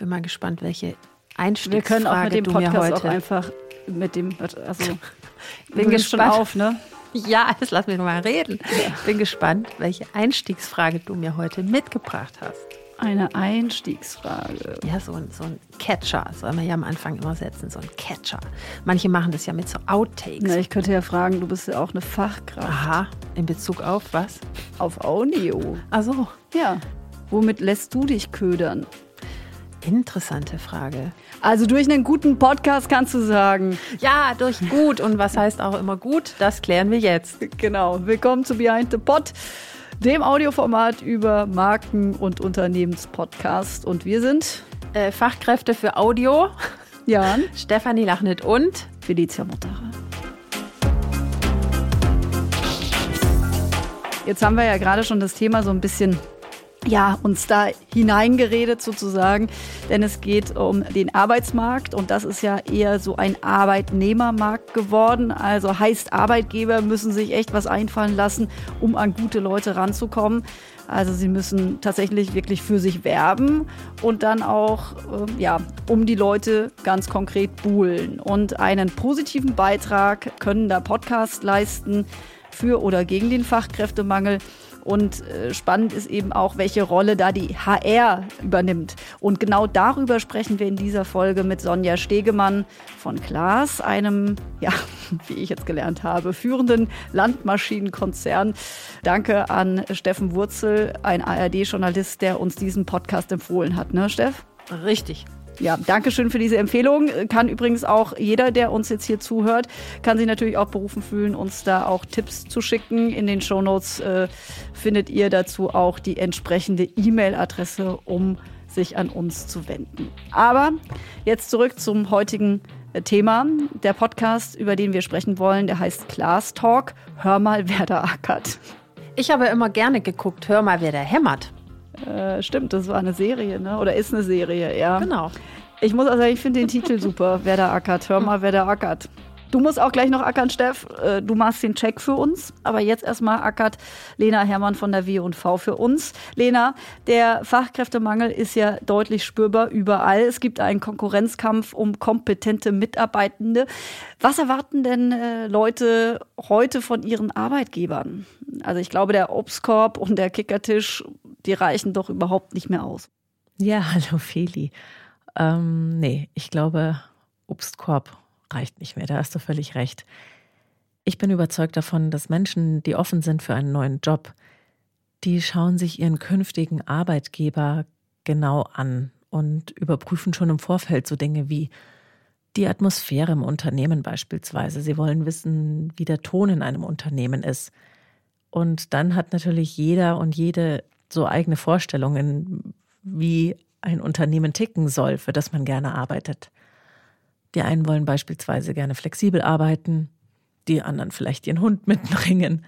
bin mal gespannt, welche Einstiegsfrage Wir können auch mit dem Podcast heute. auch einfach mit dem, also Bin bist schon gespannt. auf, ne? Ja, jetzt lass mich noch mal reden. Bin gespannt, welche Einstiegsfrage du mir heute mitgebracht hast. Eine Einstiegsfrage. Ja, so ein, so ein Catcher soll man ja am Anfang immer setzen, so ein Catcher. Manche machen das ja mit so Outtakes. Na, ich könnte ja fragen, du bist ja auch eine Fachkraft Aha, in Bezug auf was? auf Audio. Ach so, Ja. Womit lässt du dich ködern? Interessante Frage. Also durch einen guten Podcast kannst du sagen. Ja, durch gut. Und was heißt auch immer gut? Das klären wir jetzt. Genau. Willkommen zu Behind the Pod, dem Audioformat über Marken- und Unternehmenspodcast. Und wir sind Äh, Fachkräfte für Audio, Jan, Stefanie Lachnit und Felicia Mutterer. Jetzt haben wir ja gerade schon das Thema so ein bisschen ja, uns da hineingeredet sozusagen, denn es geht um den Arbeitsmarkt und das ist ja eher so ein Arbeitnehmermarkt geworden. Also heißt, Arbeitgeber müssen sich echt was einfallen lassen, um an gute Leute ranzukommen. Also sie müssen tatsächlich wirklich für sich werben und dann auch, ähm, ja, um die Leute ganz konkret buhlen. Und einen positiven Beitrag können da Podcasts leisten für oder gegen den Fachkräftemangel. Und äh, spannend ist eben auch, welche Rolle da die HR übernimmt. Und genau darüber sprechen wir in dieser Folge mit Sonja Stegemann von Klaas, einem, ja, wie ich jetzt gelernt habe, führenden Landmaschinenkonzern. Danke an Steffen Wurzel, ein ARD-Journalist, der uns diesen Podcast empfohlen hat, ne, Steff? richtig. Ja, danke schön für diese Empfehlung. Kann übrigens auch jeder, der uns jetzt hier zuhört, kann sich natürlich auch berufen fühlen, uns da auch Tipps zu schicken. In den Shownotes äh, findet ihr dazu auch die entsprechende E-Mail-Adresse, um sich an uns zu wenden. Aber jetzt zurück zum heutigen äh, Thema. Der Podcast, über den wir sprechen wollen, der heißt Class Talk. Hör mal, wer da ackert. Ich habe immer gerne geguckt, hör mal, wer da hämmert. Äh, stimmt, das war eine Serie, ne? Oder ist eine Serie, ja. Genau. Ich muss also ich finde den Titel super. Wer da ackert. Hör mal, wer da ackert. Du musst auch gleich noch ackern, Steff. Äh, Du machst den Check für uns. Aber jetzt erstmal ackert Lena Hermann von der W&V für uns. Lena, der Fachkräftemangel ist ja deutlich spürbar überall. Es gibt einen Konkurrenzkampf um kompetente Mitarbeitende. Was erwarten denn äh, Leute heute von ihren Arbeitgebern? Also ich glaube, der Obstkorb und der Kickertisch, die reichen doch überhaupt nicht mehr aus. Ja, hallo Feli. Ähm, nee, ich glaube, Obstkorb reicht nicht mehr. Da hast du völlig recht. Ich bin überzeugt davon, dass Menschen, die offen sind für einen neuen Job, die schauen sich ihren künftigen Arbeitgeber genau an und überprüfen schon im Vorfeld so Dinge wie die Atmosphäre im Unternehmen beispielsweise. Sie wollen wissen, wie der Ton in einem Unternehmen ist. Und dann hat natürlich jeder und jede so eigene Vorstellungen, wie ein Unternehmen ticken soll, für das man gerne arbeitet. Die einen wollen beispielsweise gerne flexibel arbeiten, die anderen vielleicht ihren Hund mitbringen,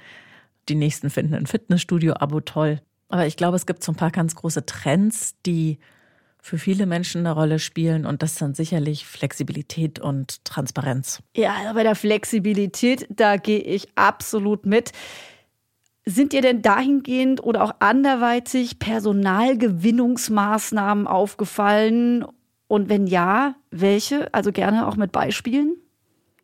die nächsten finden ein Fitnessstudio-Abo toll. Aber ich glaube, es gibt so ein paar ganz große Trends, die für viele Menschen eine Rolle spielen und das sind sicherlich Flexibilität und Transparenz. Ja, bei der Flexibilität, da gehe ich absolut mit. Sind dir denn dahingehend oder auch anderweitig Personalgewinnungsmaßnahmen aufgefallen? Und wenn ja, welche? Also gerne auch mit Beispielen?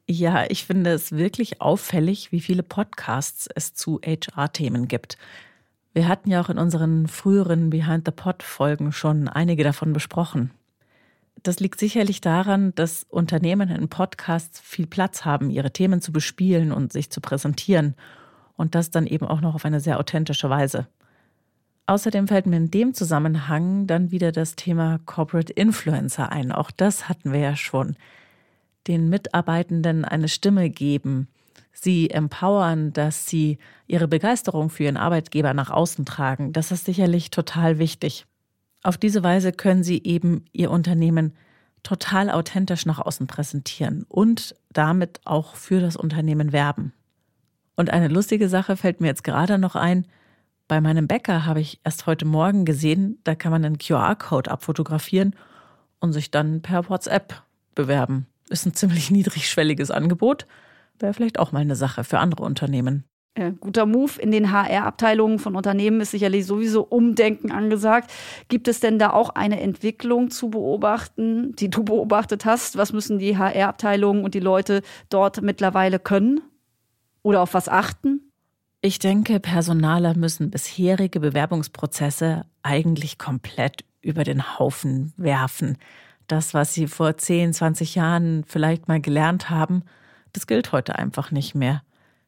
Ja, ich finde es wirklich auffällig, wie viele Podcasts es zu HR-Themen gibt. Wir hatten ja auch in unseren früheren Behind the Pod-Folgen schon einige davon besprochen. Das liegt sicherlich daran, dass Unternehmen in Podcasts viel Platz haben, ihre Themen zu bespielen und sich zu präsentieren. Und das dann eben auch noch auf eine sehr authentische Weise. Außerdem fällt mir in dem Zusammenhang dann wieder das Thema Corporate Influencer ein. Auch das hatten wir ja schon. Den Mitarbeitenden eine Stimme geben, sie empowern, dass sie ihre Begeisterung für ihren Arbeitgeber nach außen tragen. Das ist sicherlich total wichtig. Auf diese Weise können sie eben ihr Unternehmen total authentisch nach außen präsentieren und damit auch für das Unternehmen werben. Und eine lustige Sache fällt mir jetzt gerade noch ein. Bei meinem Bäcker habe ich erst heute Morgen gesehen, da kann man einen QR-Code abfotografieren und sich dann per WhatsApp bewerben. Ist ein ziemlich niedrigschwelliges Angebot. Wäre vielleicht auch mal eine Sache für andere Unternehmen. Äh, guter Move in den HR-Abteilungen von Unternehmen ist sicherlich sowieso Umdenken angesagt. Gibt es denn da auch eine Entwicklung zu beobachten, die du beobachtet hast? Was müssen die HR-Abteilungen und die Leute dort mittlerweile können? Oder auf was achten? Ich denke, Personaler müssen bisherige Bewerbungsprozesse eigentlich komplett über den Haufen werfen. Das, was sie vor 10, 20 Jahren vielleicht mal gelernt haben, das gilt heute einfach nicht mehr.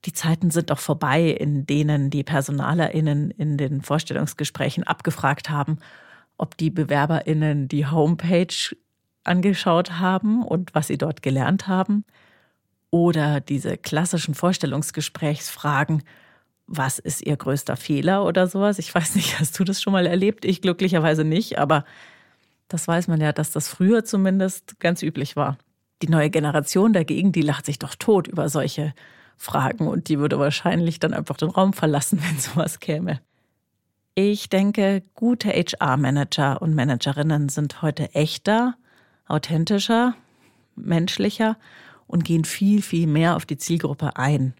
Die Zeiten sind doch vorbei, in denen die PersonalerInnen in den Vorstellungsgesprächen abgefragt haben, ob die BewerberInnen die Homepage angeschaut haben und was sie dort gelernt haben. Oder diese klassischen Vorstellungsgesprächsfragen, was ist ihr größter Fehler oder sowas? Ich weiß nicht, hast du das schon mal erlebt? Ich glücklicherweise nicht, aber das weiß man ja, dass das früher zumindest ganz üblich war. Die neue Generation dagegen, die lacht sich doch tot über solche fragen und die würde wahrscheinlich dann einfach den Raum verlassen, wenn sowas käme. Ich denke, gute HR-Manager und Managerinnen sind heute echter, authentischer, menschlicher und gehen viel, viel mehr auf die Zielgruppe ein.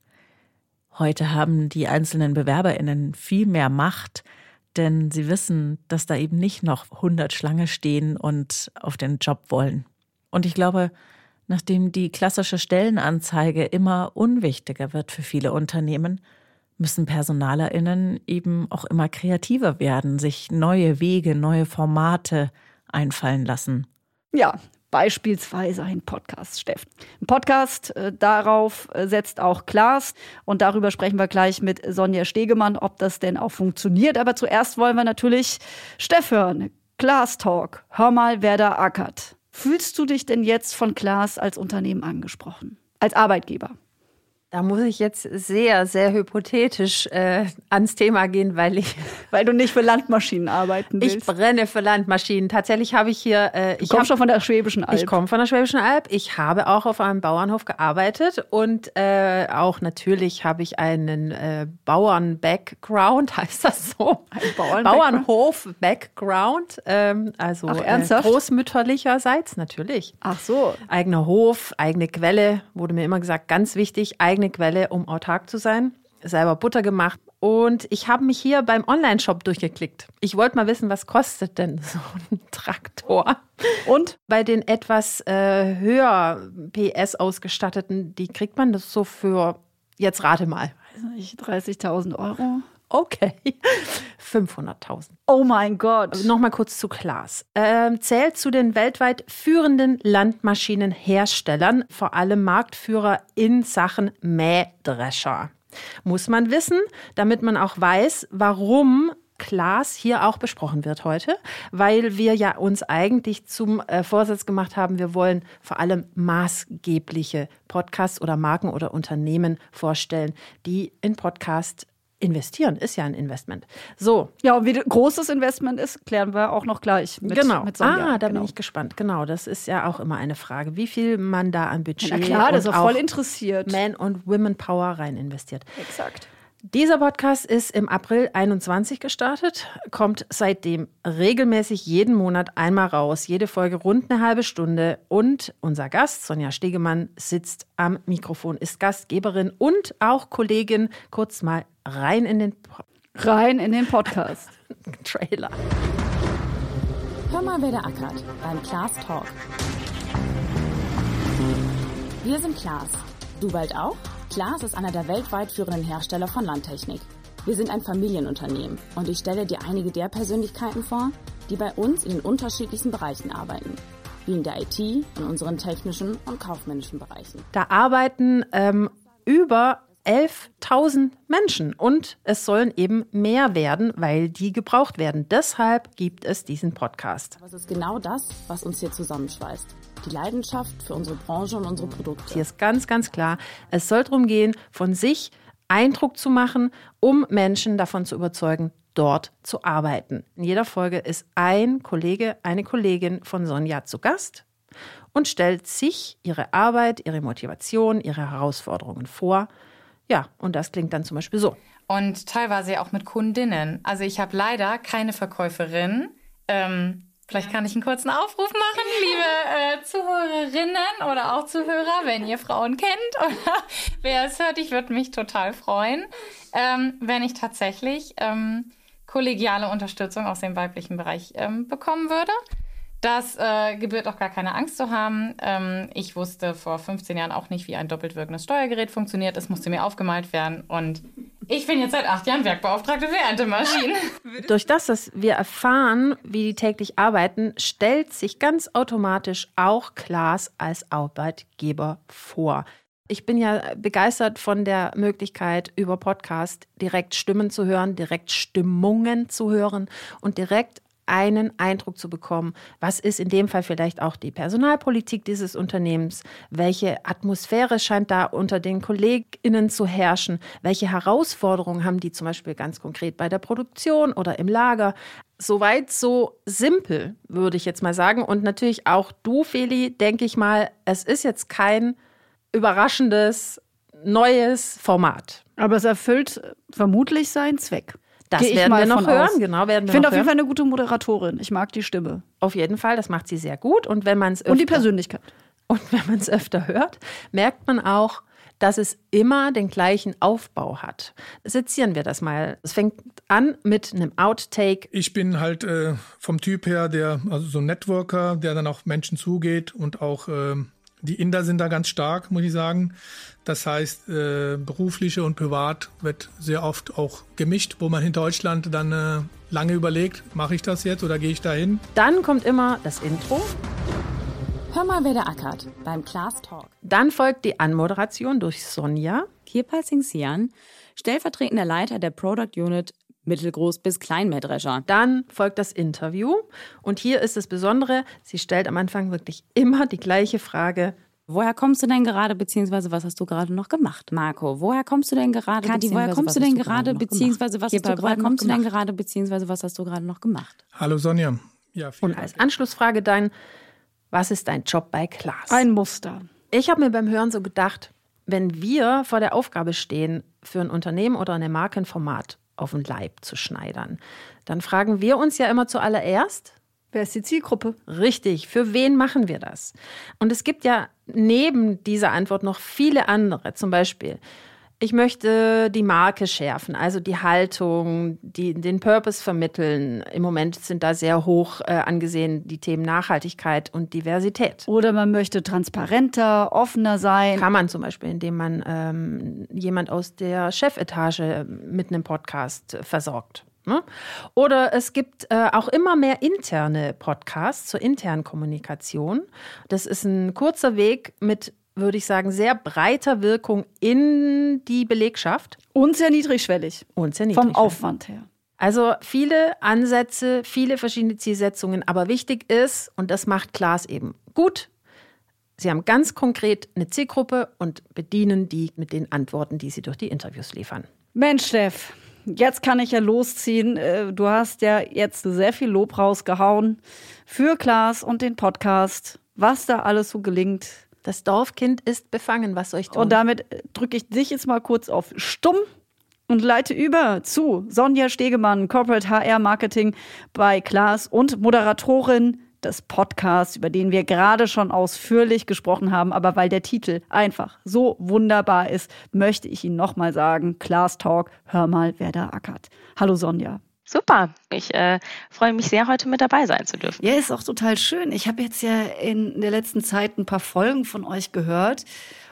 Heute haben die einzelnen Bewerberinnen viel mehr Macht, denn sie wissen, dass da eben nicht noch 100 Schlange stehen und auf den Job wollen. Und ich glaube, Nachdem die klassische Stellenanzeige immer unwichtiger wird für viele Unternehmen, müssen Personalerinnen eben auch immer kreativer werden, sich neue Wege, neue Formate einfallen lassen. Ja, beispielsweise ein Podcast, Steffen. Ein Podcast, äh, darauf äh, setzt auch Klaas und darüber sprechen wir gleich mit Sonja Stegemann, ob das denn auch funktioniert. Aber zuerst wollen wir natürlich Steff hören. Klaas Talk. Hör mal, wer da ackert. Fühlst du dich denn jetzt von Klaas als Unternehmen angesprochen? Als Arbeitgeber? Da muss ich jetzt sehr, sehr hypothetisch äh, ans Thema gehen, weil ich. Weil du nicht für Landmaschinen arbeiten willst. Ich brenne für Landmaschinen. Tatsächlich habe ich hier. Äh, ich komme schon von der Schwäbischen Alb. Ich komme von der Schwäbischen Alb. Ich habe auch auf einem Bauernhof gearbeitet und äh, auch natürlich habe ich einen äh, Bauern-Background, heißt das so? Ein Bauern Bauernhof-Background. Ähm, also Ach, ernsthaft? Äh, großmütterlicherseits natürlich. Ach so. Eigener Hof, eigene Quelle, wurde mir immer gesagt, ganz wichtig. Eigene eigene Quelle, um autark zu sein. Selber Butter gemacht. Und ich habe mich hier beim Online-Shop durchgeklickt. Ich wollte mal wissen, was kostet denn so ein Traktor? Und bei den etwas äh, höher PS ausgestatteten, die kriegt man das so für, jetzt rate mal. 30.000 Euro. Okay. 500.000. Oh mein Gott. Also Nochmal kurz zu Klaas. Ähm, zählt zu den weltweit führenden Landmaschinenherstellern, vor allem Marktführer in Sachen Mähdrescher. Muss man wissen, damit man auch weiß, warum Klaas hier auch besprochen wird heute, weil wir ja uns eigentlich zum äh, Vorsatz gemacht haben, wir wollen vor allem maßgebliche Podcasts oder Marken oder Unternehmen vorstellen, die in Podcast investieren ist ja ein Investment. So. Ja, und wie groß das Investment ist, klären wir auch noch gleich mit, genau. mit Sonja. Ah, da genau. bin ich gespannt. Genau, das ist ja auch immer eine Frage, wie viel man da an Budget ja, klar, das ist auch voll interessiert. Man und Women Power rein investiert. Exakt. Dieser Podcast ist im April 21 gestartet, kommt seitdem regelmäßig jeden Monat einmal raus, jede Folge rund eine halbe Stunde und unser Gast Sonja Stegemann sitzt am Mikrofon, ist Gastgeberin und auch Kollegin. Kurz mal rein in den po rein in den Podcast Trailer. Hör mal, wer da ackert beim Klaas Talk. Wir sind Klaas. Du bald auch? Klaas ist einer der weltweit führenden Hersteller von Landtechnik. Wir sind ein Familienunternehmen und ich stelle dir einige der Persönlichkeiten vor, die bei uns in den unterschiedlichsten Bereichen arbeiten. Wie in der IT, in unseren technischen und kaufmännischen Bereichen. Da arbeiten ähm, über 11.000 Menschen und es sollen eben mehr werden, weil die gebraucht werden. Deshalb gibt es diesen Podcast. Aber es ist genau das, was uns hier zusammenschweißt die Leidenschaft für unsere Branche und unsere Produkte. Hier ist ganz, ganz klar, es soll darum gehen, von sich Eindruck zu machen, um Menschen davon zu überzeugen, dort zu arbeiten. In jeder Folge ist ein Kollege, eine Kollegin von Sonja zu Gast und stellt sich ihre Arbeit, ihre Motivation, ihre Herausforderungen vor. Ja, und das klingt dann zum Beispiel so. Und teilweise auch mit Kundinnen. Also ich habe leider keine Verkäuferin, ähm, Vielleicht kann ich einen kurzen Aufruf machen, liebe äh, Zuhörerinnen oder auch Zuhörer, wenn ihr Frauen kennt oder wer es hört. Ich würde mich total freuen, ähm, wenn ich tatsächlich ähm, kollegiale Unterstützung aus dem weiblichen Bereich ähm, bekommen würde. Das äh, gebührt auch gar keine Angst zu haben. Ähm, ich wusste vor 15 Jahren auch nicht, wie ein doppelt wirkendes Steuergerät funktioniert. Es musste mir aufgemalt werden und ich bin jetzt seit acht Jahren Werkbeauftragte für Erntemaschinen. Durch das, dass wir erfahren, wie die täglich arbeiten, stellt sich ganz automatisch auch Klaas als Arbeitgeber vor. Ich bin ja begeistert von der Möglichkeit, über Podcast direkt Stimmen zu hören, direkt Stimmungen zu hören und direkt einen Eindruck zu bekommen, was ist in dem Fall vielleicht auch die Personalpolitik dieses Unternehmens, welche Atmosphäre scheint da unter den KollegInnen zu herrschen, welche Herausforderungen haben die zum Beispiel ganz konkret bei der Produktion oder im Lager. Soweit so simpel, würde ich jetzt mal sagen. Und natürlich auch du, Feli, denke ich mal, es ist jetzt kein überraschendes neues Format. Aber es erfüllt vermutlich seinen Zweck. Das werden wir noch hören, aus. genau, werden wir Ich finde auf jeden Fall eine gute Moderatorin. Ich mag die Stimme. Auf jeden Fall, das macht sie sehr gut. Und wenn man es Und die Persönlichkeit. Und wenn man es öfter hört, merkt man auch, dass es immer den gleichen Aufbau hat. Sezieren wir das mal. Es fängt an mit einem Outtake. Ich bin halt äh, vom Typ her der, also so ein Networker, der dann auf Menschen zugeht und auch äh, die Inder sind da ganz stark, muss ich sagen. Das heißt, äh, berufliche und privat wird sehr oft auch gemischt, wo man in Deutschland dann äh, lange überlegt, mache ich das jetzt oder gehe ich dahin? Dann kommt immer das Intro. Hör mal, wer da ackert beim Class Talk. Dann folgt die Anmoderation durch Sonja. Kirpal Singh Sian, stellvertretender Leiter der Product Unit Mittelgroß bis Kleinmähdrescher. Dann folgt das Interview. Und hier ist das Besondere, sie stellt am Anfang wirklich immer die gleiche Frage. Woher kommst du denn gerade, beziehungsweise was hast du gerade noch gemacht? Marco, woher kommst du denn gerade, Kathi, woher beziehungsweise kommst was du hast denn du gerade, noch beziehungsweise was gemacht? hast du gerade noch kommst du denn gemacht? gerade, beziehungsweise was hast du gerade noch gemacht? Hallo Sonja. Ja, vielen Und als Anschlussfrage dann, was ist dein Job bei Klaas? Ein Muster. Ich habe mir beim Hören so gedacht, wenn wir vor der Aufgabe stehen, für ein Unternehmen oder eine Marke ein Format auf den Leib zu schneidern, dann fragen wir uns ja immer zuallererst, Wer ist die Zielgruppe? richtig, für wen machen wir das? Und es gibt ja neben dieser Antwort noch viele andere, zum Beispiel, ich möchte die Marke schärfen, also die Haltung, die, den Purpose vermitteln. Im Moment sind da sehr hoch äh, angesehen die Themen Nachhaltigkeit und Diversität. Oder man möchte transparenter, offener sein. Kann man zum Beispiel, indem man ähm, jemand aus der Chefetage mit einem Podcast versorgt. Ne? Oder es gibt äh, auch immer mehr interne Podcasts zur internen Kommunikation. Das ist ein kurzer Weg mit, würde ich sagen, sehr breiter Wirkung in die Belegschaft Und sehr niedrigschwellig. und sehr Vom niedrigschwellig. Aufwand her. Also viele Ansätze, viele verschiedene Zielsetzungen, aber wichtig ist, und das macht Klaas eben gut, Sie haben ganz konkret eine Zielgruppe und bedienen die mit den Antworten, die Sie durch die Interviews liefern. Mensch, Steff, jetzt kann ich ja losziehen. Äh, Du hast ja jetzt sehr viel Lob rausgehauen für Klaas und den Podcast, was da alles so gelingt. Das Dorfkind ist befangen, was soll ich tun? Und damit drücke ich dich jetzt mal kurz auf Stumm und leite über zu Sonja Stegemann, Corporate HR Marketing bei Klaas und Moderatorin des Podcasts, über den wir gerade schon ausführlich gesprochen haben. Aber weil der Titel einfach so wunderbar ist, möchte ich Ihnen nochmal sagen, Klaas Talk, hör mal, wer da ackert. Hallo Sonja. Super. Ich äh, freue mich sehr, heute mit dabei sein zu dürfen. Ja, ist auch total schön. Ich habe jetzt ja in der letzten Zeit ein paar Folgen von euch gehört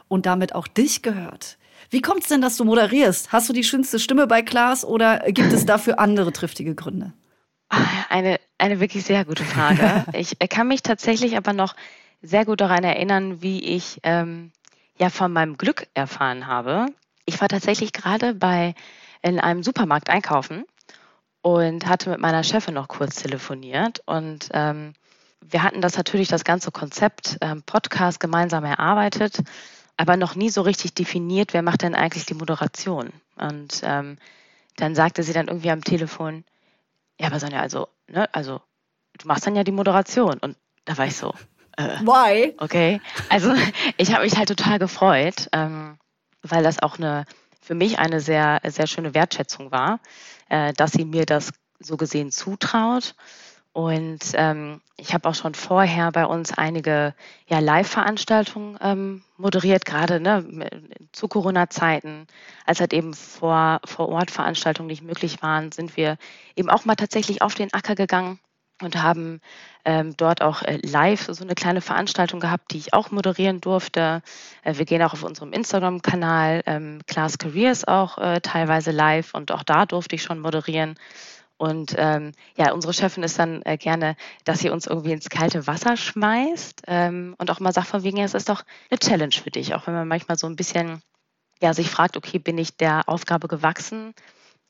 und damit auch dich gehört. Wie kommt es denn, dass du moderierst? Hast du die schönste Stimme bei Klaas oder gibt es dafür andere triftige Gründe? Ah, Eine, eine wirklich sehr gute Frage. ich äh, kann mich tatsächlich aber noch sehr gut daran erinnern, wie ich ähm, ja von meinem Glück erfahren habe. Ich war tatsächlich gerade bei in einem Supermarkt einkaufen und hatte mit meiner Chefin noch kurz telefoniert und ähm, wir hatten das natürlich das ganze Konzept ähm, Podcast gemeinsam erarbeitet, aber noch nie so richtig definiert, wer macht denn eigentlich die Moderation. Und ähm, dann sagte sie dann irgendwie am Telefon, ja, aber Sonja, also, ne, also du machst dann ja die Moderation. Und da war ich so, äh, Why? okay. Also ich habe mich halt total gefreut, ähm, weil das auch eine für mich eine sehr, sehr schöne Wertschätzung war, äh, dass sie mir das so gesehen zutraut. Und ähm, ich habe auch schon vorher bei uns einige ja, Live-Veranstaltungen ähm, moderiert, gerade ne, zu Corona-Zeiten, als halt eben vor, vor Ort Veranstaltungen nicht möglich waren, sind wir eben auch mal tatsächlich auf den Acker gegangen und haben ähm, dort auch äh, live so eine kleine Veranstaltung gehabt, die ich auch moderieren durfte. Äh, wir gehen auch auf unserem Instagram-Kanal ähm, Class Careers auch äh, teilweise live und auch da durfte ich schon moderieren. Und ähm, ja, unsere Chefin ist dann äh, gerne, dass sie uns irgendwie ins kalte Wasser schmeißt ähm, und auch mal sagt von wegen, es ist doch eine Challenge für dich, auch wenn man manchmal so ein bisschen ja, sich fragt, okay, bin ich der Aufgabe gewachsen?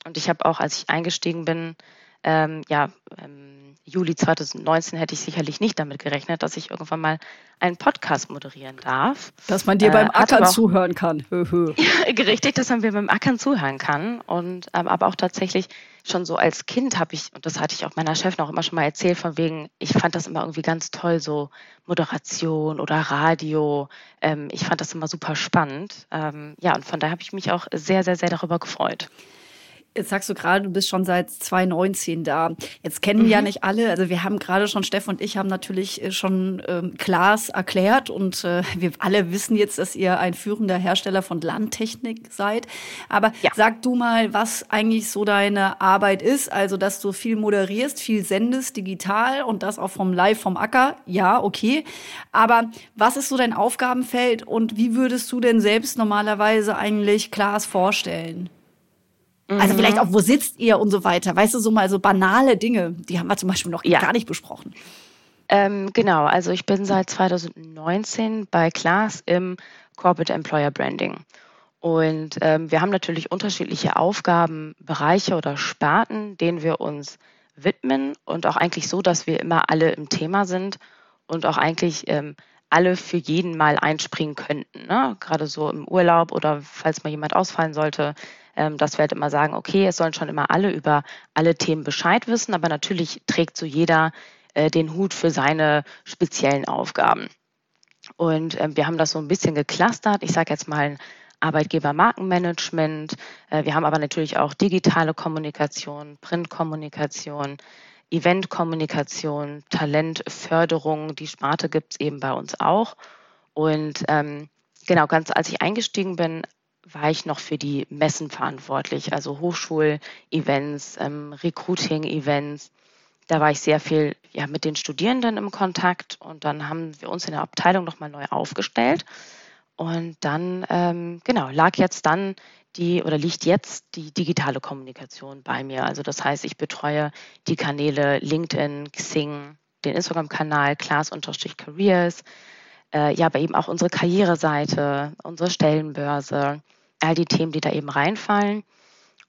Und ich habe auch, als ich eingestiegen bin, ähm, ja, ähm, Juli 2019 hätte ich sicherlich nicht damit gerechnet, dass ich irgendwann mal einen Podcast moderieren darf. Dass man dir äh, beim Ackern auch, zuhören kann. ja, richtig, dass man mir beim Ackern zuhören kann. Und ähm, aber auch tatsächlich schon so als Kind habe ich, und das hatte ich auch meiner Chefin auch immer schon mal erzählt, von wegen, ich fand das immer irgendwie ganz toll, so Moderation oder Radio. Ähm, ich fand das immer super spannend. Ähm, ja, und von daher habe ich mich auch sehr, sehr, sehr darüber gefreut. Jetzt sagst du gerade, du bist schon seit 2019 da. Jetzt kennen mhm. ja nicht alle, also wir haben gerade schon, Steff und ich haben natürlich äh, schon ähm, Klaas erklärt und äh, wir alle wissen jetzt, dass ihr ein führender Hersteller von Landtechnik seid. Aber ja. sag du mal, was eigentlich so deine Arbeit ist, also dass du viel moderierst, viel sendest digital und das auch vom Live vom Acker. Ja, okay. Aber was ist so dein Aufgabenfeld und wie würdest du denn selbst normalerweise eigentlich Klaas vorstellen? Also vielleicht mhm. auch, wo sitzt ihr und so weiter. Weißt du, so mal so banale Dinge, die haben wir zum Beispiel noch ja. gar nicht besprochen. Ähm, genau, also ich bin seit 2019 bei Klaas im Corporate Employer Branding. Und ähm, wir haben natürlich unterschiedliche Aufgabenbereiche oder Sparten, denen wir uns widmen und auch eigentlich so, dass wir immer alle im Thema sind und auch eigentlich ähm, alle für jeden mal einspringen könnten. Ne? Gerade so im Urlaub oder falls mal jemand ausfallen sollte, ähm, dass wir halt immer sagen, okay, es sollen schon immer alle über alle Themen Bescheid wissen, aber natürlich trägt so jeder äh, den Hut für seine speziellen Aufgaben. Und ähm, wir haben das so ein bisschen geclustert. Ich sage jetzt mal Arbeitgebermarkenmanagement. Äh, wir haben aber natürlich auch digitale Kommunikation, Printkommunikation, Eventkommunikation, Talentförderung. Die Sparte gibt es eben bei uns auch. Und ähm, genau, ganz als ich eingestiegen bin, war ich noch für die Messen verantwortlich, also Hochschul-Events, ähm, Recruiting-Events. Da war ich sehr viel ja, mit den Studierenden im Kontakt und dann haben wir uns in der Abteilung nochmal neu aufgestellt. Und dann, ähm, genau, lag jetzt dann die oder liegt jetzt die digitale Kommunikation bei mir. Also das heißt, ich betreue die Kanäle LinkedIn, Xing, den Instagram-Kanal class-careers, äh, ja, aber eben auch unsere Karriereseite, unsere Stellenbörse, all die Themen, die da eben reinfallen.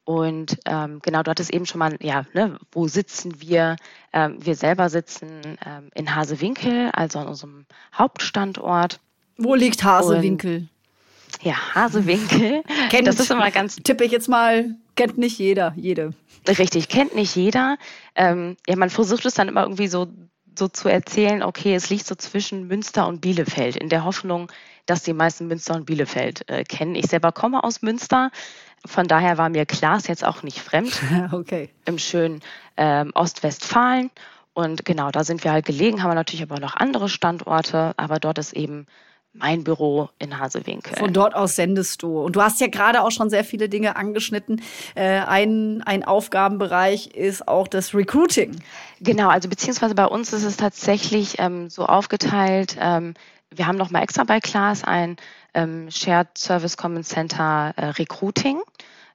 Und ähm, genau, du hattest eben schon mal, ja, ne, wo sitzen wir? Ähm, wir selber sitzen ähm, in Hasewinkel, also an unserem Hauptstandort. Wo liegt Hasewinkel? Und, ja, Hasewinkel. kennt, das ist immer ganz. Tippe ich jetzt mal, kennt nicht jeder, jede. Richtig, kennt nicht jeder. Ähm, ja, man versucht es dann immer irgendwie so so zu erzählen, okay, es liegt so zwischen Münster und Bielefeld, in der Hoffnung, dass die meisten Münster und Bielefeld äh, kennen. Ich selber komme aus Münster, von daher war mir Klaas jetzt auch nicht fremd. okay. Im schönen ähm, Ostwestfalen. Und genau, da sind wir halt gelegen, haben wir natürlich aber noch andere Standorte, aber dort ist eben mein Büro in Hasewinkel. Von dort aus sendest du. Und du hast ja gerade auch schon sehr viele Dinge angeschnitten. Äh, ein, ein Aufgabenbereich ist auch das Recruiting. Genau, also beziehungsweise bei uns ist es tatsächlich ähm, so aufgeteilt. Ähm, wir haben nochmal extra bei Class ein ähm, Shared Service Common Center äh, Recruiting,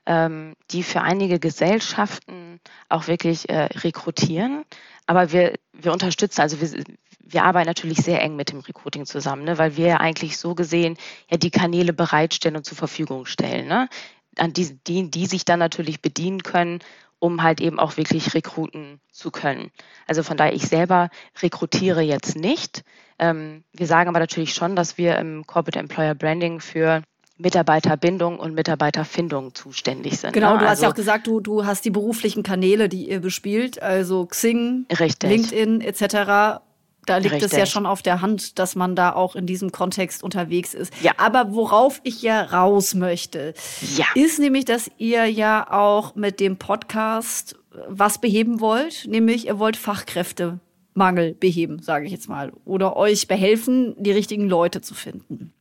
ähm, die für einige Gesellschaften auch wirklich äh, rekrutieren. Aber wir, wir unterstützen, also wir, wir arbeiten natürlich sehr eng mit dem Recruiting zusammen, ne, weil wir ja eigentlich so gesehen ja die Kanäle bereitstellen und zur Verfügung stellen, ne, an die, die, die sich dann natürlich bedienen können, um halt eben auch wirklich rekruten zu können. Also von daher, ich selber rekrutiere jetzt nicht. Ähm, wir sagen aber natürlich schon, dass wir im Corporate Employer Branding für Mitarbeiterbindung und Mitarbeiterfindung zuständig sind. Genau, ne? du hast ja also auch gesagt, du, du hast die beruflichen Kanäle, die ihr bespielt, also Xing, Richtig. LinkedIn etc da liegt Richtig. es ja schon auf der Hand, dass man da auch in diesem Kontext unterwegs ist. Ja. Aber worauf ich ja raus möchte, ja. ist nämlich, dass ihr ja auch mit dem Podcast was beheben wollt, nämlich ihr wollt Fachkräftemangel beheben, sage ich jetzt mal, oder euch behelfen, die richtigen Leute zu finden.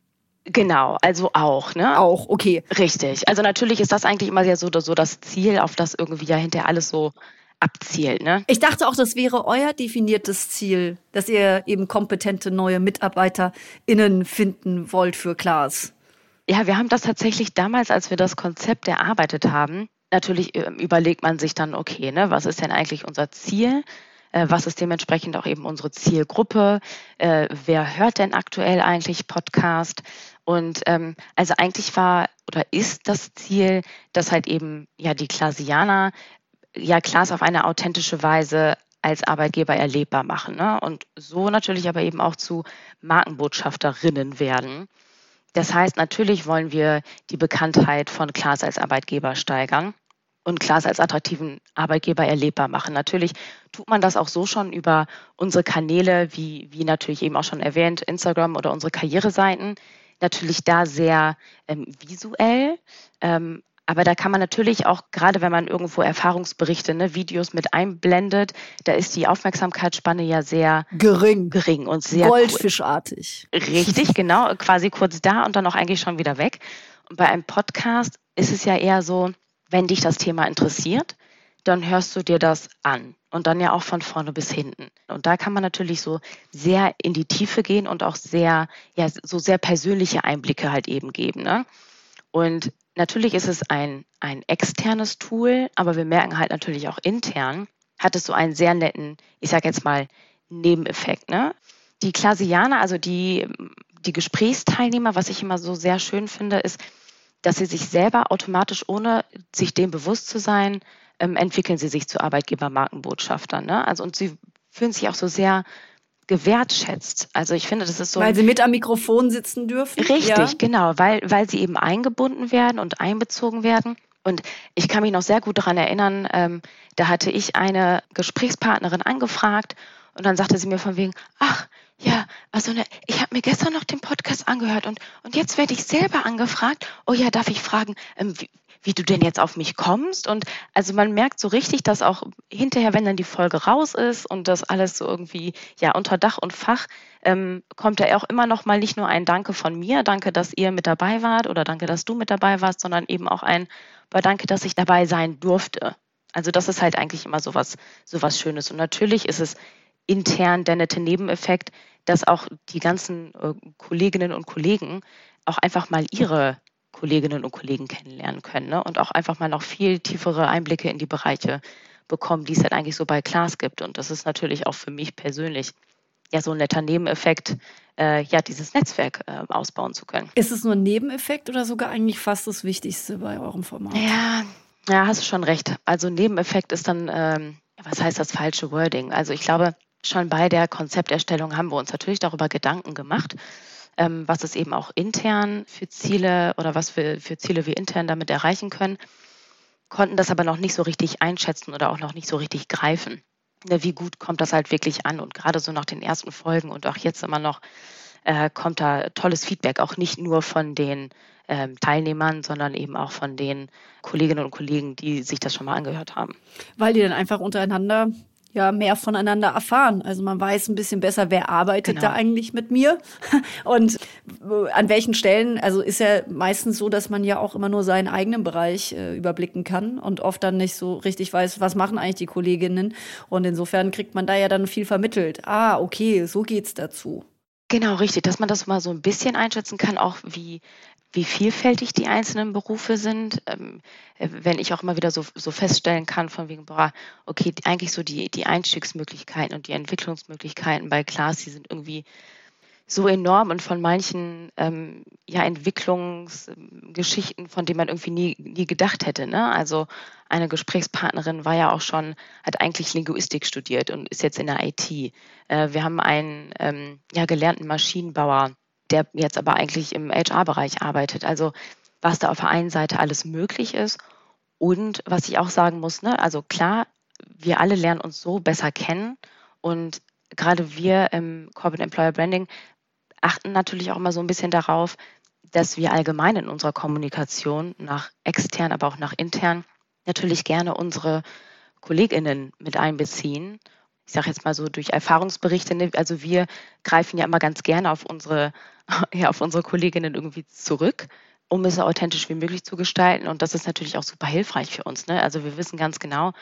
Genau, also auch, ne? Auch, okay. Richtig. Also natürlich ist das eigentlich immer ja so, so das Ziel, auf das irgendwie ja hinterher alles so abzielt, ne? Ich dachte auch, das wäre euer definiertes Ziel, dass ihr eben kompetente neue MitarbeiterInnen finden wollt für Klaas. Ja, wir haben das tatsächlich damals, als wir das Konzept erarbeitet haben, natürlich äh, überlegt man sich dann, okay, ne, was ist denn eigentlich unser Ziel? Äh, was ist dementsprechend auch eben unsere Zielgruppe? Äh, wer hört denn aktuell eigentlich Podcast? Und ähm, also eigentlich war oder ist das Ziel, dass halt eben ja die Klasianer ja Klaas auf eine authentische Weise als Arbeitgeber erlebbar machen ne? und so natürlich aber eben auch zu Markenbotschafterinnen werden. Das heißt, natürlich wollen wir die Bekanntheit von Klaas als Arbeitgeber steigern und Klaas als attraktiven Arbeitgeber erlebbar machen. Natürlich tut man das auch so schon über unsere Kanäle, wie, wie natürlich eben auch schon erwähnt, Instagram oder unsere Karriereseiten. Natürlich da sehr ähm, visuell, ähm, aber da kann man natürlich auch, gerade wenn man irgendwo Erfahrungsberichte, ne, Videos mit einblendet, da ist die Aufmerksamkeitsspanne ja sehr gering, gering und sehr goldfischartig. Richtig, genau, quasi kurz da und dann auch eigentlich schon wieder weg. Und bei einem Podcast ist es ja eher so, wenn dich das Thema interessiert, dann hörst du dir das an und dann ja auch von vorne bis hinten. Und da kann man natürlich so sehr in die Tiefe gehen und auch sehr, ja, so sehr persönliche Einblicke halt eben geben. Ne? Und natürlich ist es ein, ein externes Tool, aber wir merken halt natürlich auch intern, hat es so einen sehr netten, ich sage jetzt mal, Nebeneffekt. Ne? Die Klasianer, also die, die Gesprächsteilnehmer, was ich immer so sehr schön finde, ist, dass sie sich selber automatisch, ohne sich dem bewusst zu sein, ähm, entwickeln sie sich zu Arbeitgebermarkenbotschaftern. Ne? Also und sie fühlen sich auch so sehr gewertschätzt. Also ich finde, das ist so. Weil sie mit am Mikrofon sitzen dürfen. Richtig, ja. genau, weil, weil sie eben eingebunden werden und einbezogen werden. Und ich kann mich noch sehr gut daran erinnern, ähm, da hatte ich eine Gesprächspartnerin angefragt und dann sagte sie mir von wegen, ach, ja, also ne, ich habe mir gestern noch den Podcast angehört und, und jetzt werde ich selber angefragt. Oh ja, darf ich fragen, ähm, wie, wie du denn jetzt auf mich kommst? Und also man merkt so richtig, dass auch hinterher, wenn dann die Folge raus ist und das alles so irgendwie ja unter Dach und Fach, ähm, kommt da auch immer noch mal nicht nur ein Danke von mir, danke, dass ihr mit dabei wart oder danke, dass du mit dabei warst, sondern eben auch ein, aber danke, dass ich dabei sein durfte. Also das ist halt eigentlich immer so was, so was Schönes. Und natürlich ist es intern der nette Nebeneffekt, dass auch die ganzen äh, Kolleginnen und Kollegen auch einfach mal ihre Kolleginnen und Kollegen kennenlernen können ne? und auch einfach mal noch viel tiefere Einblicke in die Bereiche bekommen, die es halt eigentlich so bei Klaas gibt. Und das ist natürlich auch für mich persönlich ja so ein netter Nebeneffekt, äh, ja, dieses Netzwerk äh, ausbauen zu können. Ist es nur ein Nebeneffekt oder sogar eigentlich fast das Wichtigste bei eurem Format? Ja, ja hast du schon recht. Also Nebeneffekt ist dann, ähm, was heißt das falsche Wording? Also ich glaube, schon bei der Konzepterstellung haben wir uns natürlich darüber Gedanken gemacht, ähm, was es eben auch intern für Ziele oder was für, für Ziele wir intern damit erreichen können, konnten das aber noch nicht so richtig einschätzen oder auch noch nicht so richtig greifen. Wie gut kommt das halt wirklich an? Und gerade so nach den ersten Folgen und auch jetzt immer noch äh, kommt da tolles Feedback, auch nicht nur von den ähm, Teilnehmern, sondern eben auch von den Kolleginnen und Kollegen, die sich das schon mal angehört haben. Weil die dann einfach untereinander ja mehr voneinander erfahren. Also man weiß ein bisschen besser, wer arbeitet genau. da eigentlich mit mir und an welchen Stellen. Also ist ja meistens so, dass man ja auch immer nur seinen eigenen Bereich äh, überblicken kann und oft dann nicht so richtig weiß, was machen eigentlich die Kolleginnen. Und insofern kriegt man da ja dann viel vermittelt. Ah, okay, so geht's dazu. Genau, richtig, dass man das mal so ein bisschen einschätzen kann, auch wie wie vielfältig die einzelnen Berufe sind. Ähm, äh, wenn ich auch immer wieder so, so feststellen kann, von wegen, boah, okay, eigentlich so die, die Einstiegsmöglichkeiten und die Entwicklungsmöglichkeiten bei Class, die sind irgendwie so enorm und von manchen ähm, ja, Entwicklungsgeschichten, von denen man irgendwie nie, nie gedacht hätte. Ne? Also eine Gesprächspartnerin war ja auch schon, hat eigentlich Linguistik studiert und ist jetzt in der IT. Äh, wir haben einen ähm, ja, gelernten Maschinenbauer, der jetzt aber eigentlich im HR-Bereich arbeitet. Also was da auf der einen Seite alles möglich ist und was ich auch sagen muss, ne, also klar, wir alle lernen uns so besser kennen und gerade wir im Corporate Employer Branding achten natürlich auch immer so ein bisschen darauf, dass wir allgemein in unserer Kommunikation nach extern, aber auch nach intern natürlich gerne unsere KollegInnen mit einbeziehen. Ich sage jetzt mal so durch Erfahrungsberichte, ne, also wir greifen ja immer ganz gerne auf unsere, ja, auf unsere Kolleginnen irgendwie zurück, um es so authentisch wie möglich zu gestalten. Und das ist natürlich auch super hilfreich für uns. Ne? Also wir wissen ganz genau,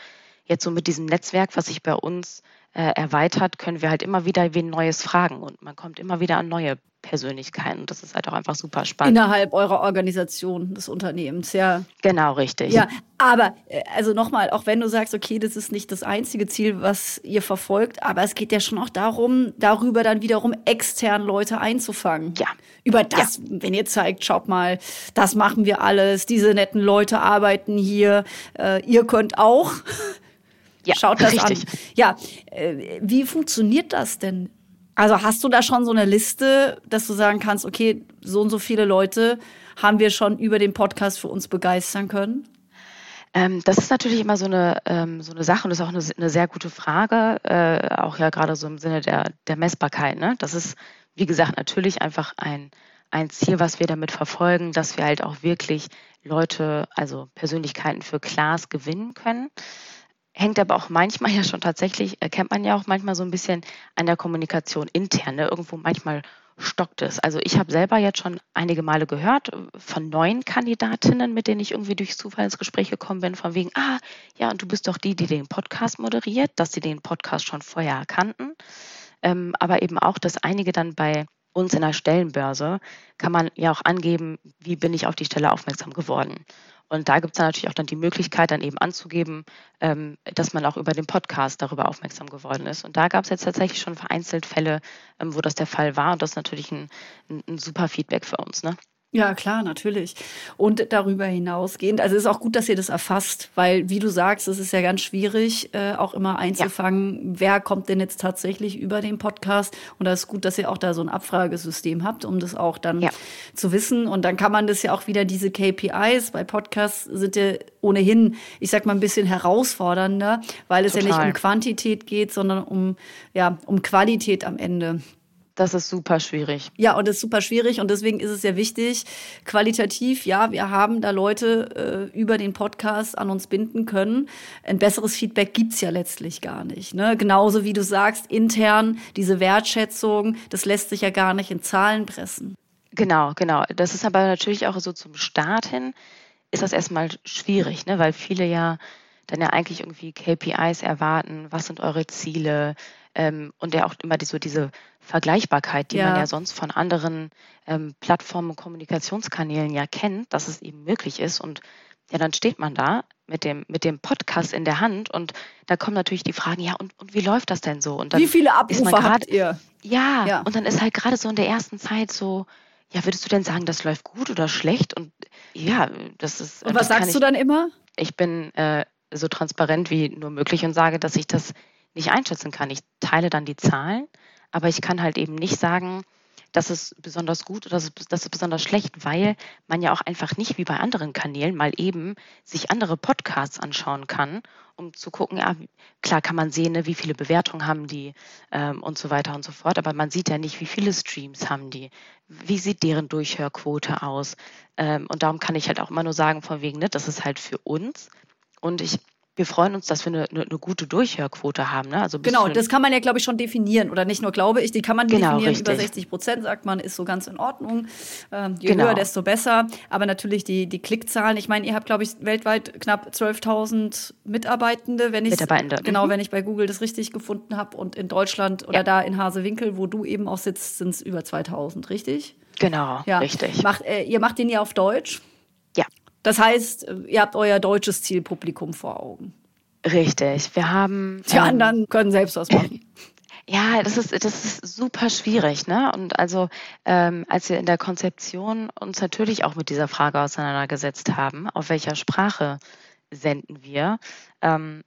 jetzt so mit diesem Netzwerk, was sich bei uns äh, erweitert, können wir halt immer wieder wen Neues fragen und man kommt immer wieder an neue Persönlichkeiten. Und das ist halt auch einfach super spannend. Innerhalb eurer Organisation des Unternehmens, ja. Genau, richtig. Ja, aber äh, also nochmal, auch wenn du sagst, okay, das ist nicht das einzige Ziel, was ihr verfolgt, aber es geht ja schon auch darum, darüber dann wiederum extern Leute einzufangen. Ja. Über das, ja. wenn ihr zeigt, schaut mal, das machen wir alles, diese netten Leute arbeiten hier, äh, ihr könnt auch. Ja, Schaut das richtig. an. Ja, äh, wie funktioniert das denn? Also hast du da schon so eine Liste, dass du sagen kannst, okay, so und so viele Leute haben wir schon über den Podcast für uns begeistern können? Ähm, das ist natürlich immer so eine, ähm, so eine Sache und das ist auch eine, eine sehr gute Frage, äh, auch ja gerade so im Sinne der, der Messbarkeit. Ne? Das ist, wie gesagt, natürlich einfach ein, ein Ziel, was wir damit verfolgen, dass wir halt auch wirklich Leute, also Persönlichkeiten für Class gewinnen können hängt aber auch manchmal ja schon tatsächlich, erkennt man ja auch manchmal so ein bisschen an der Kommunikation intern. Ne? Irgendwo manchmal stockt es. Also ich habe selber jetzt schon einige Male gehört von neuen Kandidatinnen, mit denen ich irgendwie durch Zufall ins Gespräch gekommen bin, von wegen, ah, ja, und du bist doch die, die den Podcast moderiert, dass sie den Podcast schon vorher kannten. Ähm, aber eben auch, dass einige dann bei uns in der Stellenbörse kann man ja auch angeben, wie bin ich auf die Stelle aufmerksam geworden. Und da gibt es dann natürlich auch dann die Möglichkeit, dann eben anzugeben, ähm, dass man auch über den Podcast darüber aufmerksam geworden ist. Und da gab es jetzt tatsächlich schon vereinzelt Fälle, ähm, wo das der Fall war. Und das ist natürlich ein, ein, ein super Feedback für uns. Ne? Ja, klar, natürlich. Und darüber hinausgehend, also es ist auch gut, dass ihr das erfasst, weil, wie du sagst, es ist ja ganz schwierig, äh, auch immer einzufangen, ja. wer kommt denn jetzt tatsächlich über den Podcast. Und da ist gut, dass ihr auch da so ein Abfragesystem habt, um das auch dann ja. zu wissen. Und dann kann man das ja auch wieder, diese KPIs bei Podcasts sind ja ohnehin, ich sag mal, ein bisschen herausfordernder, weil es Total. ja nicht um Quantität geht, sondern um, ja, um Qualität am Ende. Das ist super schwierig. Ja, und das ist super schwierig und deswegen ist es ja wichtig, qualitativ, ja, wir haben da Leute äh, über den Podcast an uns binden können. Ein besseres Feedback gibt's ja letztlich gar nicht. Ne? Genauso wie du sagst, intern diese Wertschätzung, das lässt sich ja gar nicht in Zahlen pressen. Genau, genau. Das ist aber natürlich auch so zum Start hin, ist das erstmal schwierig, ne? weil viele ja dann ja eigentlich irgendwie KPIs erwarten, was sind eure Ziele, ähm, und der auch immer die, so diese Vergleichbarkeit, die ja. man ja sonst von anderen ähm, Plattformen und Kommunikationskanälen ja kennt, dass es eben möglich ist. Und ja, dann steht man da mit dem, mit dem Podcast in der Hand und da kommen natürlich die Fragen, ja, und, und wie läuft das denn so? Und dann wie viele Abrufe grad, habt ihr? Ja, ja, und dann ist halt gerade so in der ersten Zeit so, ja, würdest du denn sagen, das läuft gut oder schlecht? Und ja, das ist. Und was sagst ich, du dann immer? Ich bin äh, so transparent wie nur möglich und sage, dass ich das nicht einschätzen kann. Ich teile dann die Zahlen, aber ich kann halt eben nicht sagen, das ist besonders gut oder das ist, besonders schlecht, weil man ja auch einfach nicht wie bei anderen Kanälen mal eben sich andere Podcasts anschauen kann, um zu gucken, ja, klar kann man sehen, ne, wie viele Bewertungen haben die ähm, und so weiter und so fort, aber man sieht ja nicht, wie viele Streams haben die, wie sieht deren Durchhörquote aus. Ähm, und darum kann ich halt auch immer nur sagen, von wegen, ne, das ist halt für uns. Und ich wir freuen uns, dass wir eine, eine, eine gute Durchhörquote haben. Ne? Also genau, das kann man ja, glaube ich, schon definieren. Oder nicht nur glaube ich, die kann man genau, definieren. Richtig. Über 60 Prozent sagt man, ist so ganz in Ordnung. Ähm, je genau. höher, desto besser. Aber natürlich die, die Klickzahlen. Ich meine, ihr habt, glaube ich, weltweit knapp 12.000 Mitarbeitende, wenn ich Mitarbeitende. genau, mhm. wenn ich bei Google das richtig gefunden habe. Und in Deutschland oder ja. da in Hasewinkel, wo du eben auch sitzt, sind es über 2.000, richtig? Genau, ja. richtig. Macht, äh, ihr macht den ja auf Deutsch. Das heißt, ihr habt euer deutsches Zielpublikum vor Augen. Richtig. Wir haben. Die ähm, anderen können selbst was machen. Ja, das ist, das ist super schwierig, ne? Und also, ähm, als wir in der Konzeption uns natürlich auch mit dieser Frage auseinandergesetzt haben, auf welcher Sprache senden wir, ähm,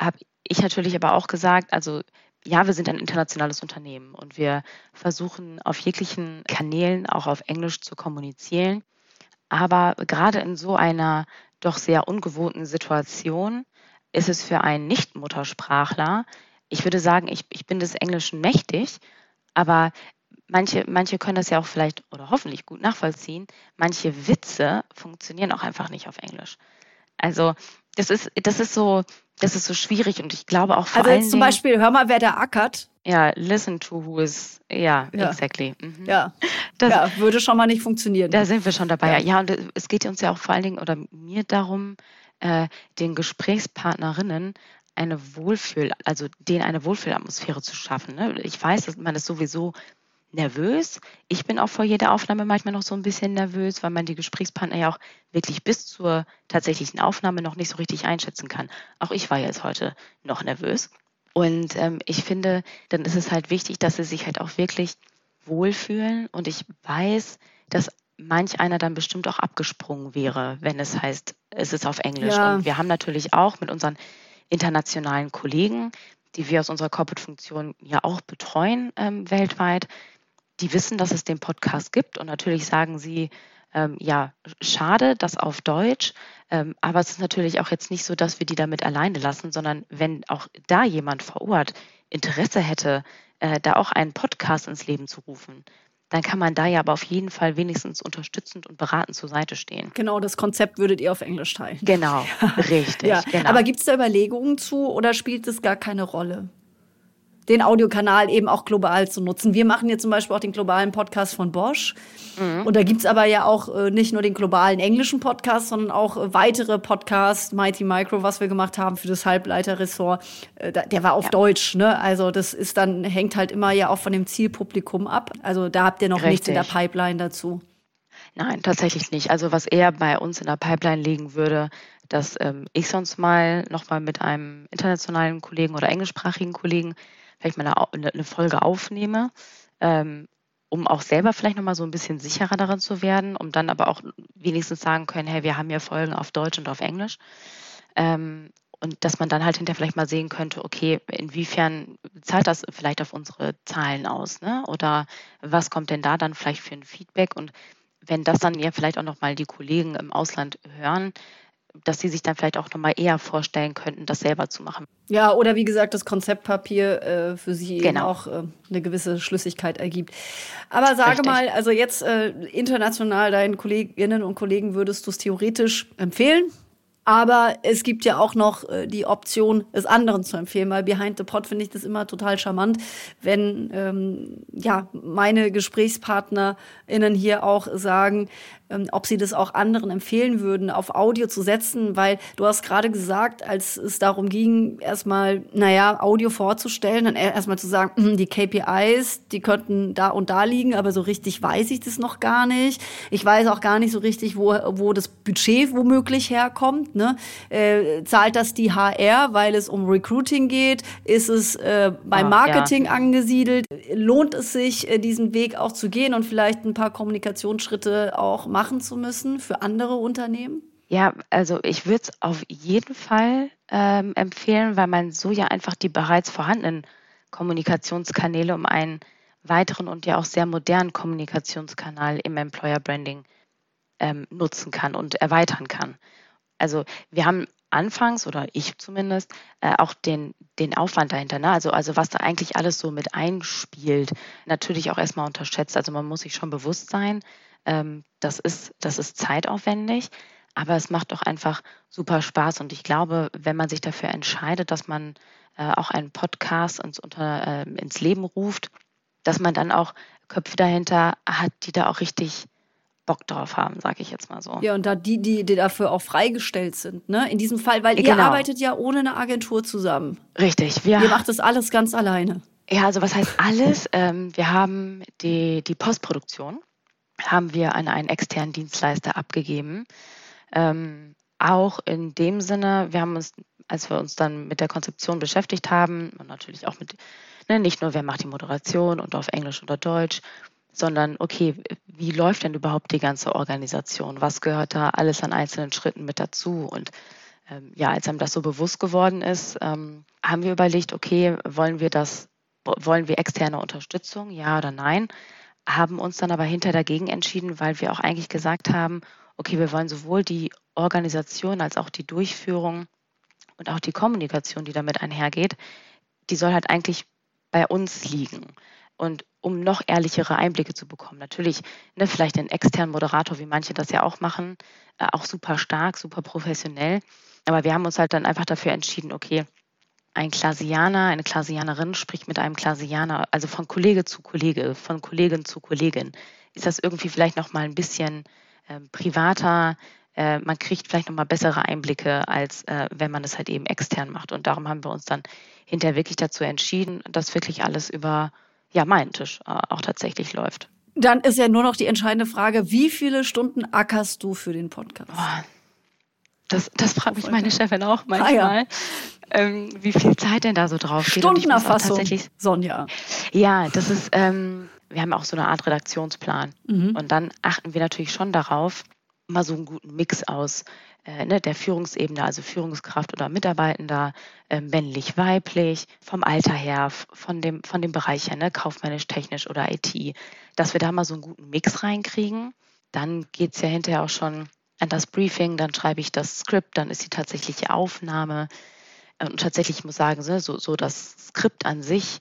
habe ich natürlich aber auch gesagt, also ja, wir sind ein internationales Unternehmen und wir versuchen auf jeglichen Kanälen auch auf Englisch zu kommunizieren. Aber gerade in so einer doch sehr ungewohnten Situation ist es für einen Nicht-Muttersprachler, ich würde sagen, ich, ich bin des Englischen mächtig, aber manche, manche können das ja auch vielleicht oder hoffentlich gut nachvollziehen. Manche Witze funktionieren auch einfach nicht auf Englisch. Also das ist, das ist so, das ist so schwierig und ich glaube auch vor Also allen jetzt zum Beispiel, hör mal, wer da ackert. ja, listen to who is, ja, Ja. exactly. Mhm. Ja, Das, ja, würde schon mal nicht funktionieren. Da sind wir schon dabei. Ja. Ja, und es geht uns ja auch vor allen Dingen oder mir darum, äh, den Gesprächspartnerinnen eine Wohlfühl, also denen eine Wohlfühlatmosphäre zu schaffen. Ne? Ich weiß, dass man ist sowieso nervös. Ich bin auch vor jeder Aufnahme manchmal noch so ein bisschen nervös, weil man die Gesprächspartner ja auch wirklich bis zur tatsächlichen Aufnahme noch nicht so richtig einschätzen kann. Auch ich war jetzt heute noch nervös. Und ähm, ich finde, dann ist es halt wichtig, dass sie sich halt auch wirklich wohlfühlen. Und ich weiß, dass manch einer dann bestimmt auch abgesprungen wäre, wenn es heißt, es ist auf Englisch. Ja. Und wir haben natürlich auch mit unseren internationalen Kollegen, die wir aus unserer Corporate-Funktion ja auch betreuen ähm, weltweit, die wissen, dass es den Podcast gibt. Und natürlich sagen sie, ähm, ja, schade, das auf Deutsch. Ähm, aber es ist natürlich auch jetzt nicht so, dass wir die damit alleine lassen, sondern wenn auch da jemand vor Ort Interesse hätte, äh, da auch einen Podcast ins Leben zu rufen, dann kann man da ja aber auf jeden Fall wenigstens unterstützend und beratend zur Seite stehen. Genau, das Konzept würdet ihr auf Englisch teilen. Genau, richtig. Ja, genau. aber gibt es da Überlegungen zu oder spielt es gar keine Rolle? Den Audiokanal eben auch global zu nutzen. Wir machen jetzt zum Beispiel auch den globalen Podcast von Bosch. Mhm. Und da gibt es aber ja auch äh, nicht nur den globalen englischen Podcast, sondern auch äh, weitere Podcasts, Mighty Micro, was wir gemacht haben für das Halbleiterressort. Äh, der war auf Deutsch, ne? Also das ist dann, hängt halt immer ja auch von dem Zielpublikum ab. Also da habt ihr noch nichts in der Richtig. Pipeline dazu. Nein, tatsächlich nicht. Also was eher bei uns in der Pipeline liegen würde, dass ähm, ich sonst mal nochmal mit einem internationalen Kollegen oder englischsprachigen Kollegen vielleicht mal eine, eine Folge aufnehme, ähm, um auch selber vielleicht nochmal so ein bisschen sicherer darin zu werden, um dann aber auch wenigstens sagen können, hey, wir haben ja Folgen auf Deutsch und auf Englisch. Ähm, und dass man dann halt hinterher vielleicht mal sehen könnte, okay, inwiefern zahlt das vielleicht auf unsere Zahlen aus, ne? Oder was kommt denn da dann vielleicht für ein Feedback? Und wenn das dann ja vielleicht auch nochmal die Kollegen im Ausland hören, dass sie sich dann vielleicht auch nochmal eher vorstellen könnten, das selber zu machen. Ja, oder wie gesagt, das Konzeptpapier äh, für sie Genau. auch äh, eine gewisse Schlüssigkeit ergibt. Aber sage Richtig. mal, also jetzt äh, international deinen Kolleginnen und Kollegen würdest du es theoretisch empfehlen? Aber es gibt ja auch noch äh, die Option, es anderen zu empfehlen, weil behind the pod finde ich das immer total charmant, wenn ähm, ja meine GesprächspartnerInnen hier auch sagen, ähm, ob sie das auch anderen empfehlen würden, auf Audio zu setzen, weil du hast gerade gesagt, als es darum ging, erstmal, naja, Audio vorzustellen, dann erstmal zu sagen, hm, die KPIs, die könnten da und da liegen, aber so richtig weiß ich das noch gar nicht. Ich weiß auch gar nicht so richtig, wo, wo das Budget womöglich herkommt. Ne? Äh, zahlt das die HR, weil es um Recruiting geht? Ist es äh, beim Ah, Marketing angesiedelt? Lohnt es sich, äh, diesen Weg auch zu gehen und vielleicht ein paar Kommunikationsschritte auch machen zu müssen für andere Unternehmen? Ja, also ich würde es auf jeden Fall ähm, empfehlen, weil man so ja einfach die bereits vorhandenen Kommunikationskanäle um einen weiteren und ja auch sehr modernen Kommunikationskanal im Employer Branding ähm, nutzen kann und erweitern kann. Also wir haben anfangs, oder ich zumindest, äh, auch den, den Aufwand dahinter, ne? also, also was da eigentlich alles so mit einspielt, natürlich auch erstmal unterschätzt. Also man muss sich schon bewusst sein, ähm, das, ist, das ist zeitaufwendig, aber es macht doch einfach super Spaß. Und ich glaube, wenn man sich dafür entscheidet, dass man äh, auch einen Podcast ins, unter, äh, ins Leben ruft, dass man dann auch Köpfe dahinter hat, die da auch richtig Bock drauf haben, sage ich jetzt mal so. Ja, und da die, die, die dafür auch freigestellt sind, ne? In diesem Fall, weil ihr Genau. arbeitet ja ohne eine Agentur zusammen. Richtig. Wir Ihr macht das alles ganz alleine. Ja, also was heißt alles? ähm, wir haben die, die Postproduktion, haben wir an einen externen Dienstleister abgegeben. Ähm, auch in dem Sinne, wir haben uns, als wir uns dann mit der Konzeption beschäftigt haben, und natürlich auch mit, ne, nicht nur wer macht die Moderation und auf Englisch oder Deutsch, sondern okay, wie läuft denn überhaupt die ganze Organisation? Was gehört da alles an einzelnen Schritten mit dazu? Und ähm, ja, als einem das so bewusst geworden ist, ähm, haben wir überlegt, okay, wollen wir das, wollen wir externe Unterstützung, ja oder nein? Haben uns dann aber hinter dagegen entschieden, weil wir auch eigentlich gesagt haben, okay, wir wollen sowohl die Organisation als auch die Durchführung und auch die Kommunikation, die damit einhergeht, die soll halt eigentlich bei uns liegen. Und um noch ehrlichere Einblicke zu bekommen, natürlich ne, vielleicht einen externen Moderator, wie manche das ja auch machen, äh, auch super stark, super professionell. Aber wir haben uns halt dann einfach dafür entschieden, okay, ein Klasianer, eine Klasianerin spricht mit einem Klasianer, also von Kollege zu Kollege, von Kollegin zu Kollegin. Ist das irgendwie vielleicht noch mal ein bisschen äh, privater? Man kriegt vielleicht noch mal bessere Einblicke, als äh, wenn man es halt eben extern macht. Und darum haben wir uns dann hinterher wirklich dazu entschieden, dass wirklich alles über ja, meinen Tisch äh, auch tatsächlich läuft. Dann ist ja nur noch die entscheidende Frage, wie viele Stunden ackerst du für den Podcast? Boah, das, das fragt mich meine Chefin auch manchmal. Ah, ja. ähm, wie viel Zeit denn da so drauf steht. Stundenerfassung, Sonja. Ja, das ist, ähm, wir haben auch so eine Art Redaktionsplan. Mhm. Und dann achten wir natürlich schon darauf, mal so einen guten Mix aus äh, ne, der Führungsebene, also Führungskraft oder Mitarbeitender, äh, männlich, weiblich, vom Alter her, von dem, von dem Bereich her, ne, kaufmännisch, technisch oder IT, dass wir da mal so einen guten Mix reinkriegen. Dann geht es ja hinterher auch schon an das Briefing, dann schreibe ich das Skript, dann ist die tatsächliche Aufnahme. Und tatsächlich, ich muss sagen, so, so das Skript an sich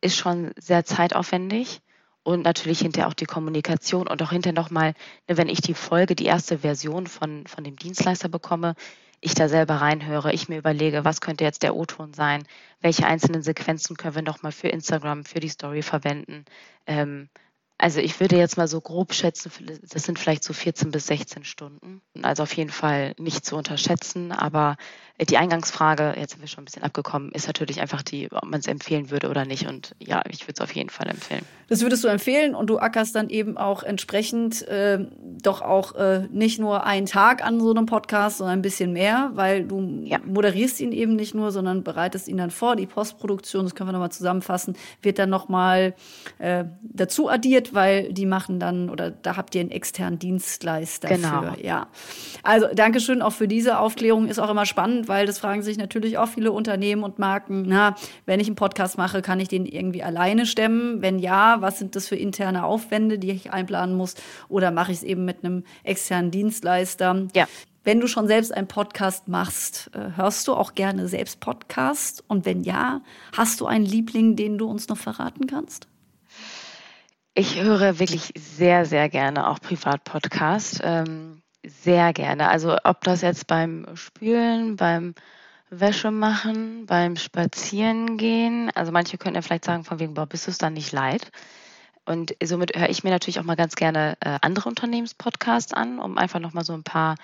ist schon sehr zeitaufwendig und natürlich hinterher auch die Kommunikation und auch hinterher nochmal, ne, wenn ich die Folge, die erste Version von, von dem Dienstleister bekomme, ich da selber reinhöre, ich mir überlege, was könnte jetzt der O-Ton sein, welche einzelnen Sequenzen können wir nochmal für Instagram, für die Story verwenden. Ähm, also ich würde jetzt mal so grob schätzen, das sind vielleicht so 14 bis 16 Stunden. Also auf jeden Fall nicht zu unterschätzen. Aber die Eingangsfrage, jetzt sind wir schon ein bisschen abgekommen, ist natürlich einfach die, ob man es empfehlen würde oder nicht. Und ja, ich würde es auf jeden Fall empfehlen. Das würdest du empfehlen und du ackerst dann eben auch entsprechend äh, doch auch äh, nicht nur einen Tag an so einem Podcast, sondern ein bisschen mehr, weil du ja. moderierst ihn eben nicht nur, sondern bereitest ihn dann vor. Die Postproduktion, das können wir nochmal zusammenfassen, wird dann nochmal äh, dazu addiert weil die machen dann oder da habt ihr einen externen Dienstleister genau. für. Ja. Also Dankeschön auch für diese Aufklärung. Ist auch immer spannend, weil das fragen sich natürlich auch viele Unternehmen und Marken. Na, wenn ich einen Podcast mache, kann ich den irgendwie alleine stemmen? Wenn ja, was sind das für interne Aufwände, die ich einplanen muss? Oder mache ich es eben mit einem externen Dienstleister? Ja. Wenn du schon selbst einen Podcast machst, äh, hörst du auch gerne selbst Podcast? Und wenn ja, hast du einen Liebling, den du uns noch verraten kannst? Ich höre wirklich sehr, sehr gerne auch Privatpodcast. Ähm, sehr gerne. Also ob das jetzt beim Spülen, beim Wäschemachen, beim Spazierengehen, also manche können ja vielleicht sagen, von wegen, boah, bist du es dann nicht leid? Und somit höre ich mir natürlich auch mal ganz gerne äh, andere Unternehmenspodcasts an, um einfach nochmal so ein paar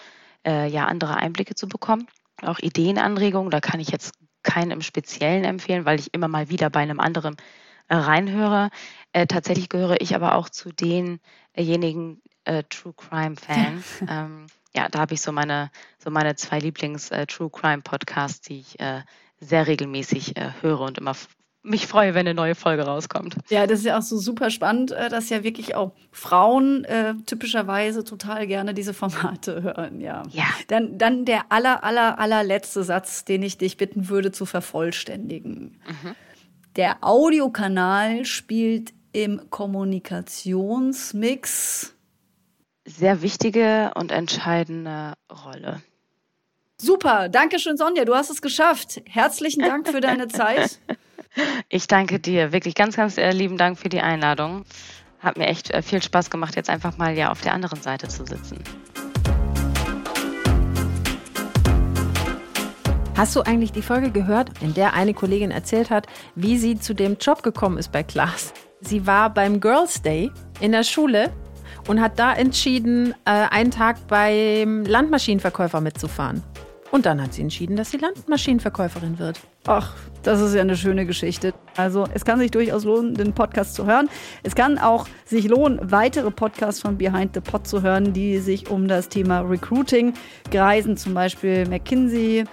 äh, ja, andere Einblicke zu bekommen. Auch Ideenanregungen, da kann ich jetzt keinen im Speziellen empfehlen, weil ich immer mal wieder bei einem anderen reinhöre. Äh, tatsächlich gehöre ich aber auch zu denjenigen äh, True Crime Fans. ähm, ja, da habe ich so meine, so meine zwei Lieblings äh, True Crime Podcasts, die ich äh, sehr regelmäßig äh, höre und immer mich freue, wenn eine neue Folge rauskommt. Ja, das ist ja auch so super spannend, dass ja wirklich auch Frauen äh, typischerweise total gerne diese Formate hören. Ja. ja. Dann, dann der aller, aller, allerletzte Satz, den ich dich bitten würde zu vervollständigen. Mhm. Der Audiokanal spielt im Kommunikationsmix sehr wichtige und entscheidende Rolle. Super, danke schön, Sonja. Du hast es geschafft. Herzlichen Dank für deine Zeit. Ich danke dir. Wirklich ganz, ganz äh, lieben Dank für die Einladung. Hat mir echt äh, viel Spaß gemacht, jetzt einfach mal ja auf der anderen Seite zu sitzen. Hast du eigentlich die Folge gehört, in der eine Kollegin erzählt hat, wie sie zu dem Job gekommen ist bei Klaas? Sie war beim Girls Day in der Schule und hat da entschieden, äh, einen Tag beim Landmaschinenverkäufer mitzufahren. Und dann hat sie entschieden, dass sie Landmaschinenverkäuferin wird. Ach, das ist ja eine schöne Geschichte. Also es kann sich durchaus lohnen, den Podcast zu hören. Es kann auch sich lohnen, weitere Podcasts von Behind the Pod zu hören, die sich um das Thema Recruiting kreisen, zum Beispiel McKinsey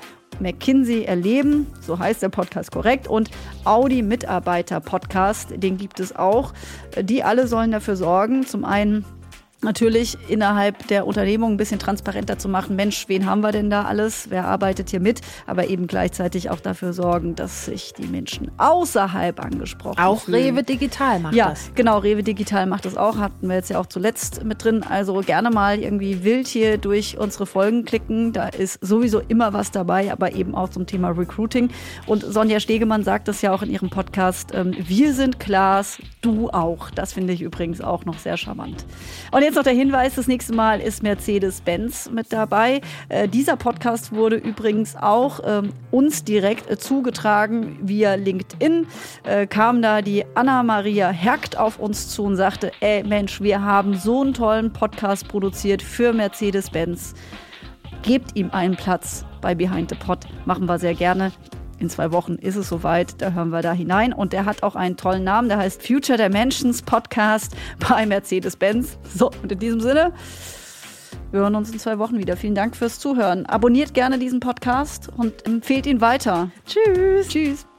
McKinsey erleben, so heißt der Podcast korrekt, und Audi Mitarbeiter Podcast, den gibt es auch. Die alle sollen dafür sorgen, zum einen natürlich innerhalb der Unternehmung ein bisschen transparenter zu machen. Mensch, wen haben wir denn da alles? Wer arbeitet hier mit? Aber eben gleichzeitig auch dafür sorgen, dass sich die Menschen außerhalb angesprochen auch fühlen. Auch Rewe Digital macht ja, das. Ja, genau, Rewe Digital macht das auch. Hatten wir jetzt ja auch zuletzt mit drin. Also gerne mal irgendwie wild hier durch unsere Folgen klicken. Da ist sowieso immer was dabei, aber eben auch zum Thema Recruiting. Und Sonja Stegemann sagt das ja auch in ihrem Podcast. Ähm, wir sind Klaas, du auch. Das finde ich übrigens auch noch sehr charmant. Und jetzt jetzt noch der Hinweis, das nächste Mal ist Mercedes-Benz mit dabei. Äh, dieser Podcast wurde übrigens auch ähm, uns direkt äh, zugetragen via LinkedIn. Äh, kam da die Anna-Maria Hergt auf uns zu und sagte, ey Mensch, wir haben so einen tollen Podcast produziert für Mercedes-Benz. Gebt ihm einen Platz bei Behind the Pod. Machen wir sehr gerne. In zwei Wochen ist es soweit, da hören wir da hinein. Und der hat auch einen tollen Namen, der heißt Future Dimensions Podcast bei Mercedes-Benz. So, und in diesem Sinne, wir hören uns in zwei Wochen wieder. Vielen Dank fürs Zuhören. Abonniert gerne diesen Podcast und empfehlt ihn weiter. Tschüss. Tschüss.